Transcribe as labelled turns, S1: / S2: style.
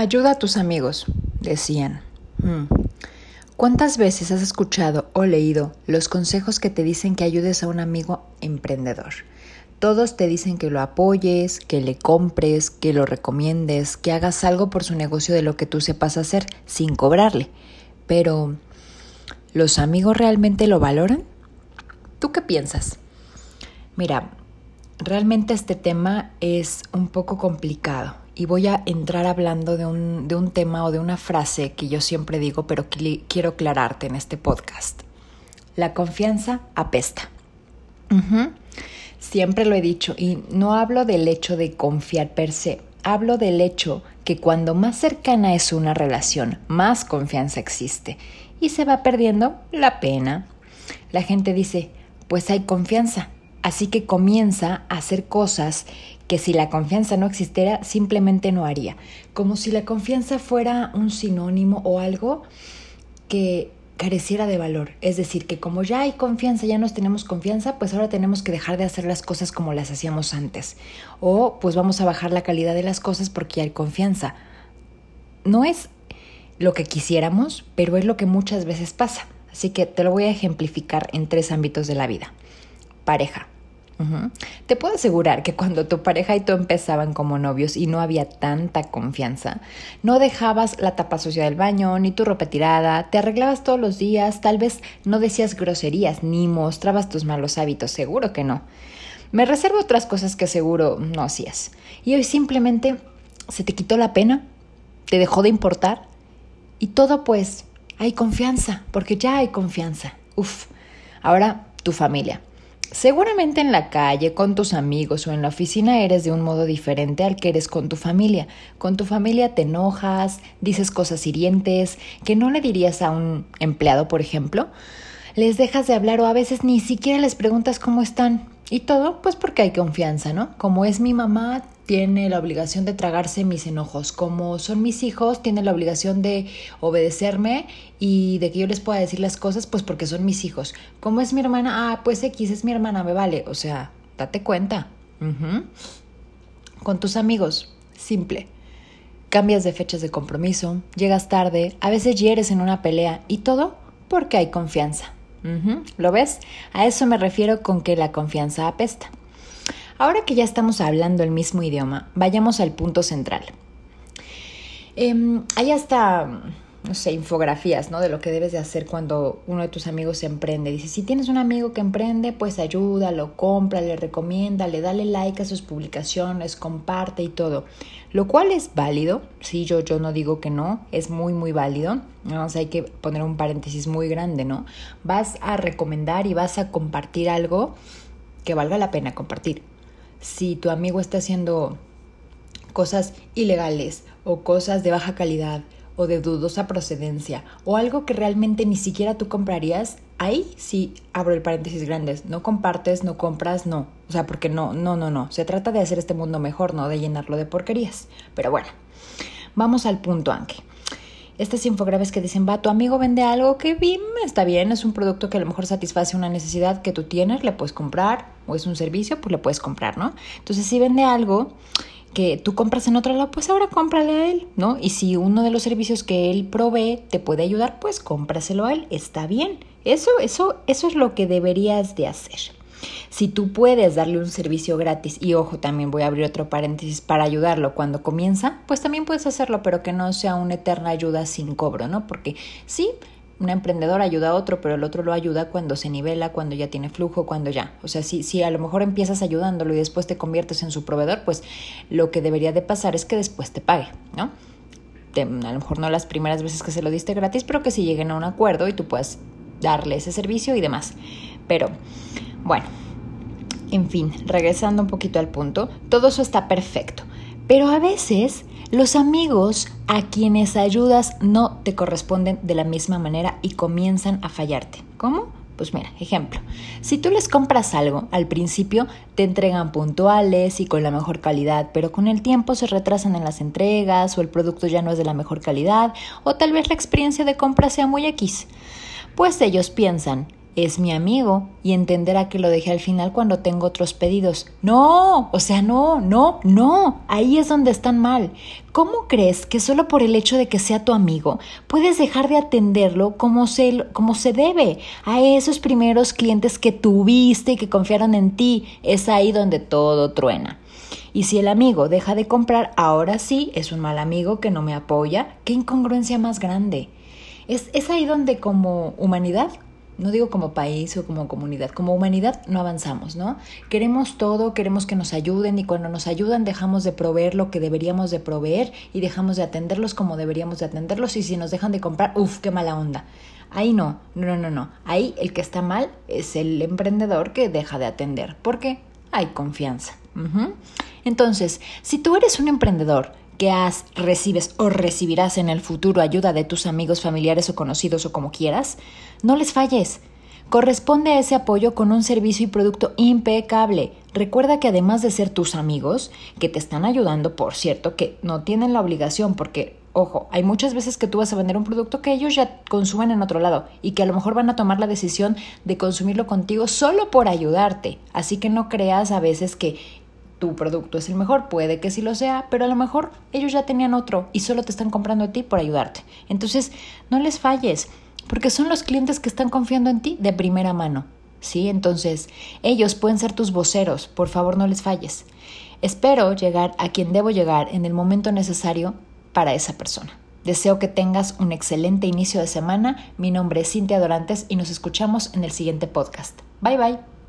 S1: Ayuda a tus amigos, decían. Mm. ¿Cuántas veces has escuchado o leído los consejos que te dicen que ayudes a un amigo emprendedor? Todos te dicen que lo apoyes, que le compres, que lo recomiendes, que hagas algo por su negocio de lo que tú sepas hacer sin cobrarle. Pero, ¿los amigos realmente lo valoran? ¿Tú qué piensas? Mira, realmente este tema es un poco complicado y voy a entrar hablando de un, de un tema o de una frase que yo siempre digo, pero que quiero aclararte en este podcast. La confianza apesta. Siempre lo he dicho y no hablo del hecho de confiar per se, hablo del hecho que cuando más cercana es una relación, más confianza existe y se va perdiendo la pena. La gente dice, pues hay confianza, así que comienza a hacer cosas que si la confianza no existiera simplemente no haría, como si la confianza fuera un sinónimo o algo que careciera de valor. Es decir, que como ya hay confianza, ya nos tenemos confianza, pues ahora tenemos que dejar de hacer las cosas como las hacíamos antes. O pues vamos a bajar la calidad de las cosas porque ya hay confianza. No es lo que quisiéramos, pero es lo que muchas veces pasa. Así que te lo voy a ejemplificar en tres ámbitos de la vida. Pareja. Te puedo asegurar que cuando tu pareja y tú empezaban como novios y no había tanta confianza, no dejabas la tapa sucia del baño, ni tu ropa tirada, te arreglabas todos los días, tal vez no decías groserías, ni mostrabas tus malos hábitos, seguro que no. Me reservo otras cosas que seguro no hacías. Y hoy simplemente se te quitó la pena, te dejó de importar y todo pues hay confianza, porque ya hay confianza. Uf. Ahora tu familia. Seguramente en la calle, con tus amigos o en la oficina eres de un modo diferente al que eres con tu familia. Con tu familia te enojas, dices cosas hirientes que no le dirías a un empleado, por ejemplo. Les dejas de hablar o a veces ni siquiera les preguntas cómo están. Y todo, pues porque hay confianza, ¿no? Como es mi mamá, tiene la obligación de tragarse mis enojos. Como son mis hijos, tiene la obligación de obedecerme y de que yo les pueda decir las cosas, pues porque son mis hijos. Como es mi hermana, ah, pues X es mi hermana, me vale. O sea, date cuenta. Con tus amigos, simple. Cambias de fechas de compromiso, llegas tarde, a veces hieres en una pelea y todo porque hay confianza. ¿Lo ves? A eso me refiero con que la confianza apesta. Ahora que ya estamos hablando el mismo idioma, vayamos al punto central. Eh, hay hasta, no sé, infografías, ¿no? De lo que debes de hacer cuando uno de tus amigos se emprende. Dice, si tienes un amigo que emprende, pues ayúdalo, compra, le recomienda, le dale like a sus publicaciones, comparte y todo. Lo cual es válido, sí, yo, yo no digo que no, es muy, muy válido. ¿no? O sea, hay que poner un paréntesis muy grande, ¿no? Vas a recomendar y vas a compartir algo que valga la pena compartir si tu amigo está haciendo cosas ilegales o cosas de baja calidad o de dudosa procedencia o algo que realmente ni siquiera tú comprarías, ahí sí abro el paréntesis grandes, no compartes, no compras, no. O sea, porque no, no, no, no. Se trata de hacer este mundo mejor, no de llenarlo de porquerías. Pero bueno, vamos al punto, Anke estas infografías que dicen, va, tu amigo vende algo que bien, está bien, es un producto que a lo mejor satisface una necesidad que tú tienes, le puedes comprar, o es un servicio, pues le puedes comprar, ¿no? Entonces, si vende algo que tú compras en otro lado, pues ahora cómprale a él, ¿no? Y si uno de los servicios que él provee te puede ayudar, pues cómpraselo a él, está bien. Eso, eso, eso es lo que deberías de hacer. Si tú puedes darle un servicio gratis, y ojo, también voy a abrir otro paréntesis para ayudarlo cuando comienza, pues también puedes hacerlo, pero que no sea una eterna ayuda sin cobro, ¿no? Porque sí, un emprendedor ayuda a otro, pero el otro lo ayuda cuando se nivela, cuando ya tiene flujo, cuando ya. O sea, si, si a lo mejor empiezas ayudándolo y después te conviertes en su proveedor, pues lo que debería de pasar es que después te pague, ¿no? a lo mejor no las primeras veces que se lo diste gratis, pero que si lleguen a un acuerdo y tú puedas darle ese servicio y demás. Pero bueno, en fin, regresando un poquito al punto, todo eso está perfecto. Pero a veces los amigos a quienes ayudas no te corresponden de la misma manera y comienzan a fallarte. ¿Cómo? Pues mira, ejemplo, si tú les compras algo, al principio te entregan puntuales y con la mejor calidad, pero con el tiempo se retrasan en las entregas o el producto ya no es de la mejor calidad o tal vez la experiencia de compra sea muy X. Pues ellos piensan es mi amigo y entenderá que lo dejé al final cuando tengo otros pedidos. No, o sea, no, no, no, ahí es donde están mal. ¿Cómo crees que solo por el hecho de que sea tu amigo puedes dejar de atenderlo como se, como se debe a esos primeros clientes que tuviste y que confiaron en ti? Es ahí donde todo truena. Y si el amigo deja de comprar, ahora sí es un mal amigo que no me apoya. ¿Qué incongruencia más grande? Es, es ahí donde como humanidad no digo como país o como comunidad, como humanidad no avanzamos, ¿no? Queremos todo, queremos que nos ayuden y cuando nos ayudan dejamos de proveer lo que deberíamos de proveer y dejamos de atenderlos como deberíamos de atenderlos y si nos dejan de comprar, uff, qué mala onda. Ahí no, no, no, no. Ahí el que está mal es el emprendedor que deja de atender porque hay confianza. Entonces, si tú eres un emprendedor que has, recibes o recibirás en el futuro ayuda de tus amigos, familiares o conocidos o como quieras, no les falles. Corresponde a ese apoyo con un servicio y producto impecable. Recuerda que además de ser tus amigos, que te están ayudando, por cierto, que no tienen la obligación, porque, ojo, hay muchas veces que tú vas a vender un producto que ellos ya consumen en otro lado y que a lo mejor van a tomar la decisión de consumirlo contigo solo por ayudarte. Así que no creas a veces que tu producto es el mejor, puede que sí lo sea, pero a lo mejor ellos ya tenían otro y solo te están comprando a ti por ayudarte. Entonces, no les falles, porque son los clientes que están confiando en ti de primera mano. ¿Sí? Entonces, ellos pueden ser tus voceros, por favor no les falles. Espero llegar a quien debo llegar en el momento necesario para esa persona. Deseo que tengas un excelente inicio de semana. Mi nombre es Cintia Dorantes y nos escuchamos en el siguiente podcast. Bye bye.